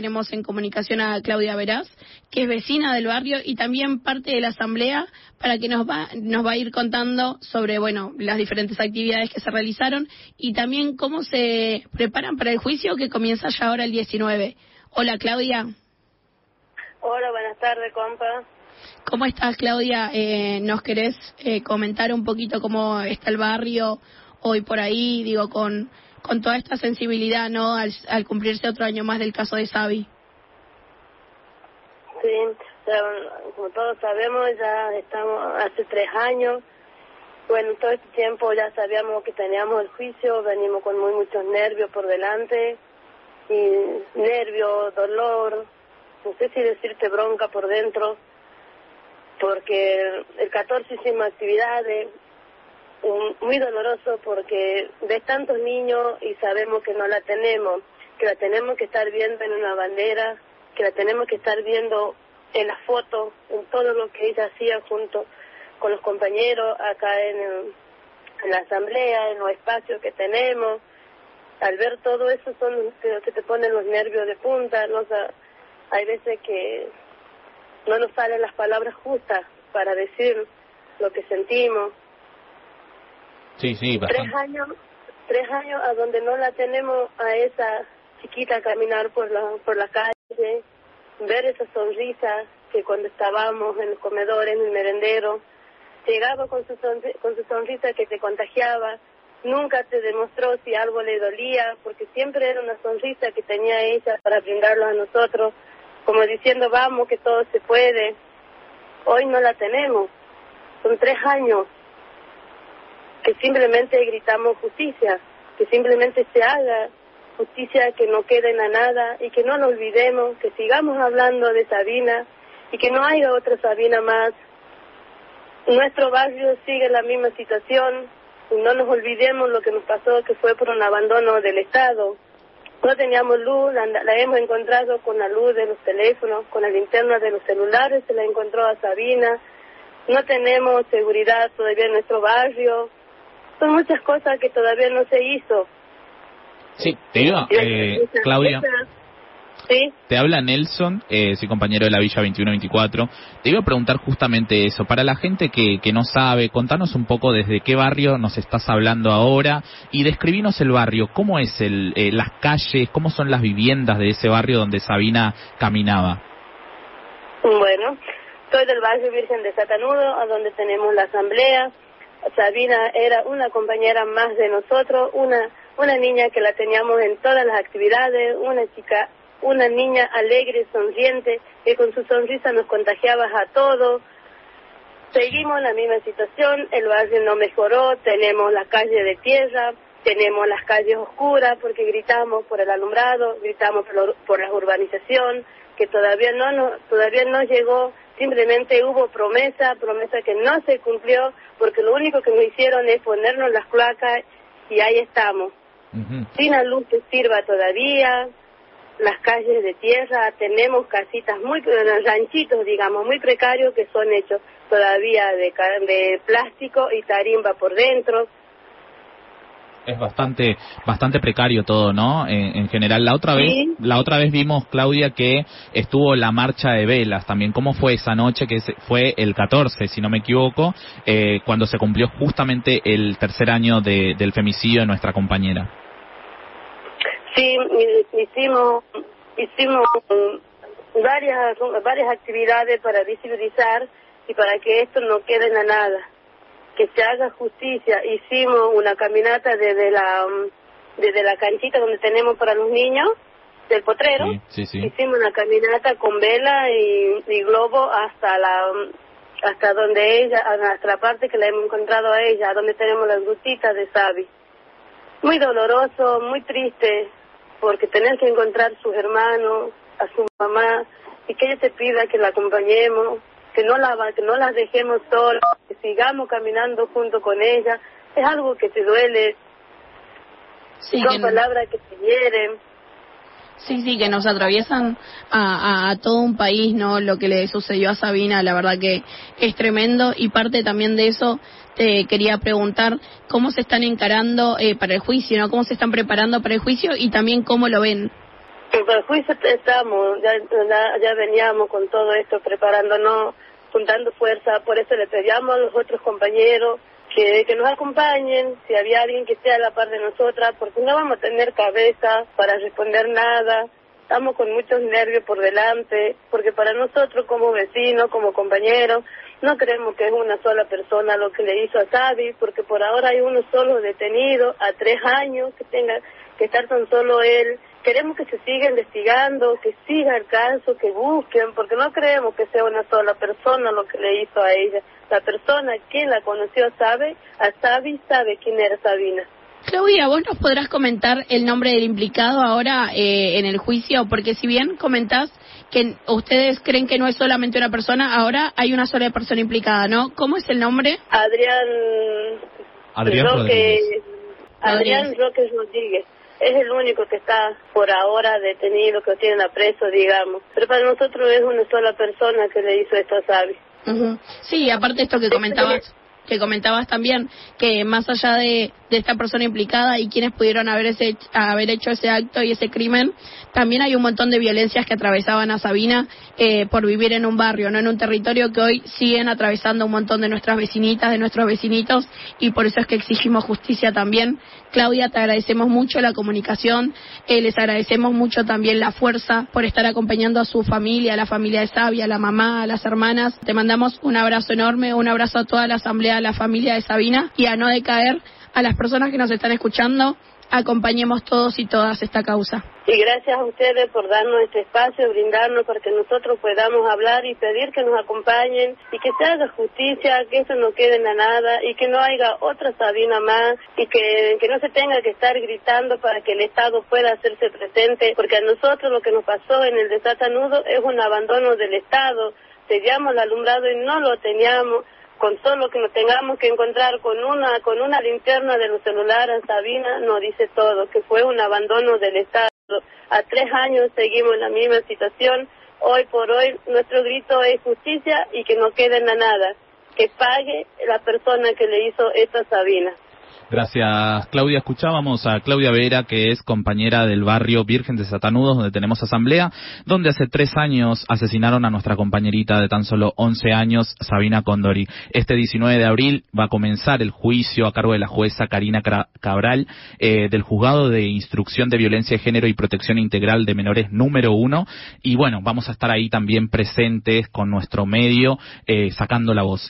tenemos en comunicación a Claudia Veraz, que es vecina del barrio y también parte de la asamblea, para que nos va, nos va a ir contando sobre, bueno, las diferentes actividades que se realizaron y también cómo se preparan para el juicio que comienza ya ahora el 19. Hola, Claudia. Hola, buenas tardes, compa. ¿Cómo estás, Claudia? Eh, ¿Nos querés eh, comentar un poquito cómo está el barrio hoy por ahí, digo, con, con toda esta sensibilidad, ¿no? Al, cumplirse otro año más del caso de Sabi. Sí, como todos sabemos, ya estamos hace tres años. Bueno, todo este tiempo ya sabíamos que teníamos el juicio, venimos con muy muchos nervios por delante, y nervios, dolor, no sé si decirte bronca por dentro, porque el 14 hicimos actividades, muy doloroso porque ves tantos niños y sabemos que no la tenemos, que la tenemos que estar viendo en una bandera, que la tenemos que estar viendo en la foto, en todo lo que ella hacía junto con los compañeros acá en, en la asamblea, en los espacios que tenemos. Al ver todo eso son los que te ponen los nervios de punta, ¿no? hay veces que no nos salen las palabras justas para decir lo que sentimos. Sí, sí, Tres años, tres años a donde no la tenemos a esa chiquita caminar por la, por la calle, ver esa sonrisa que cuando estábamos en los comedores, en el merendero, llegaba con su, con su sonrisa que te contagiaba, nunca te demostró si algo le dolía, porque siempre era una sonrisa que tenía ella para brindarlo a nosotros, como diciendo, vamos, que todo se puede. Hoy no la tenemos. Son tres años que simplemente gritamos justicia, que simplemente se haga justicia, que no quede en la nada y que no lo olvidemos, que sigamos hablando de Sabina y que no haya otra Sabina más. Nuestro barrio sigue la misma situación y no nos olvidemos lo que nos pasó, que fue por un abandono del Estado. No teníamos luz, la, hemos encontrado con la luz de los teléfonos, con la linterna de los celulares, se la encontró a Sabina. No tenemos seguridad todavía en nuestro barrio. Son muchas cosas que todavía no se hizo. Sí, te iba, eh, Claudia. ¿Sí? Te habla Nelson, eh, soy compañero de la Villa 2124. Te iba a preguntar justamente eso. Para la gente que, que no sabe, contanos un poco desde qué barrio nos estás hablando ahora y describinos el barrio. ¿Cómo es el, eh, las calles, cómo son las viviendas de ese barrio donde Sabina caminaba? Bueno, soy del barrio Virgen de Satanudo, a donde tenemos la asamblea. Sabina era una compañera más de nosotros, una una niña que la teníamos en todas las actividades, una chica una niña alegre, sonriente, que con su sonrisa nos contagiaba a todos. Seguimos la misma situación, el barrio no mejoró, tenemos la calle de tierra, tenemos las calles oscuras porque gritamos por el alumbrado, gritamos por, la urbanización, que todavía no, no, todavía no llegó, simplemente hubo promesa, promesa que no se cumplió, porque lo único que nos hicieron es ponernos las placas y ahí estamos. Sin la luz que sirva todavía, las calles de tierra, tenemos casitas muy, ranchitos, digamos, muy precarios que son hechos todavía de, de plástico y tarimba por dentro. Es bastante, bastante precario todo, ¿no? En, general, la otra vez, la otra vez vimos Claudia que estuvo la marcha de velas también. ¿Cómo fue esa noche que fue el 14, si no me equivoco, eh, cuando se cumplió justamente el tercer año de, del femicidio de nuestra compañera? Sí, hicimos, hicimos varias, varias actividades para visibilizar y para que esto no quede en la nada, que se haga justicia. Hicimos una caminata desde la, desde la canchita donde tenemos para los niños, del potrero. Hicimos una caminata con vela y, y, globo hasta la hasta donde ella, hasta la parte que la hemos encontrado a ella, donde tenemos las gutitas de Sabi. Muy doloroso, muy triste, porque tener que encontrar a sus hermanos, a su mamá, y que ella te pida que la acompañemos, que no la, que no las dejemos solas, que sigamos caminando junto con ella, es algo que te duele, sí, son palabras que te hieren. Sí, sí, que nos atraviesan a, a, todo un país, ¿no? Lo que le sucedió a Sabina, la verdad que es tremendo y parte también de eso te quería preguntar cómo se están encarando eh, para el juicio, ¿no? Cómo se están preparando para el juicio y también cómo lo ven. El juicio estamos, ya, veníamos con todo esto preparándonos, juntando fuerza, por eso le pedíamos a los otros compañeros que, que nos acompañen, si había alguien que esté a la par de nosotras, porque no vamos a tener cabeza para responder nada, estamos con muchos nervios por delante, porque para nosotros como vecinos, como compañeros, no creemos que es una sola persona lo que le hizo a Sabi, porque por ahora hay uno solo detenido a tres años que tenga que estar tan solo él. Queremos que se siga investigando, que siga el caso, que busquen, porque no creemos que sea una sola persona lo que le hizo a ella. La persona que la conoció sabe, a Sabi sabe quién era Sabina. Claudia, vos nos podrás comentar el nombre del implicado ahora eh, en el juicio, porque si bien comentás que ustedes creen que no es solamente una persona, ahora hay una sola persona implicada, ¿no? ¿Cómo es el nombre? Adrián, Adrián Roque, Adrián Roque Rodríguez. Es el único que está por ahora detenido, que lo tienen a preso, digamos. Pero para nosotros es una sola persona que le hizo esto a Sabi. Sí, aparte esto que comentabas que comentabas también, que más allá de, de esta persona implicada y quienes pudieron haber, ese, haber hecho ese acto y ese crimen, también hay un montón de violencias que atravesaban a Sabina eh, por vivir en un barrio, no en un territorio que hoy siguen atravesando un montón de nuestras vecinitas, de nuestros vecinitos, y por eso es que exigimos justicia también. Claudia, te agradecemos mucho la comunicación, eh, les agradecemos mucho también la fuerza por estar acompañando a su familia, a la familia de Sabia, a la mamá, a las hermanas. Te mandamos un abrazo enorme, un abrazo a toda la asamblea, a la familia de Sabina y a no decaer a las personas que nos están escuchando acompañemos todos y todas esta causa. Y gracias a ustedes por darnos este espacio, brindarnos para que nosotros podamos hablar y pedir que nos acompañen y que se haga justicia, que eso no quede en la nada y que no haya otra Sabina más y que, no se tenga que estar gritando para que el Estado pueda hacerse presente, porque a nosotros lo que nos pasó en el desatanudo es un abandono del Estado. Teníamos el alumbrado y no lo teníamos con solo que nos tengamos que encontrar con una con una linterna de los celulares, Sabina nos dice todo, que fue un abandono del Estado. A tres años seguimos en la misma situación. Hoy por hoy nuestro grito es justicia y que no quede en la nada, que pague la persona que le hizo esta Sabina. Gracias, Claudia. Escuchábamos a Claudia Vera, que es compañera del barrio Virgen de Satanudos, donde tenemos asamblea, donde hace tres años asesinaron a nuestra compañerita de tan solo 11 años, Sabina Condori. Este 19 de abril va a comenzar el juicio a cargo de la jueza Karina Cabral eh, del Juzgado de Instrucción de Violencia de Género y Protección Integral de Menores número uno. Y bueno, vamos a estar ahí también presentes con nuestro medio, eh, sacando la voz.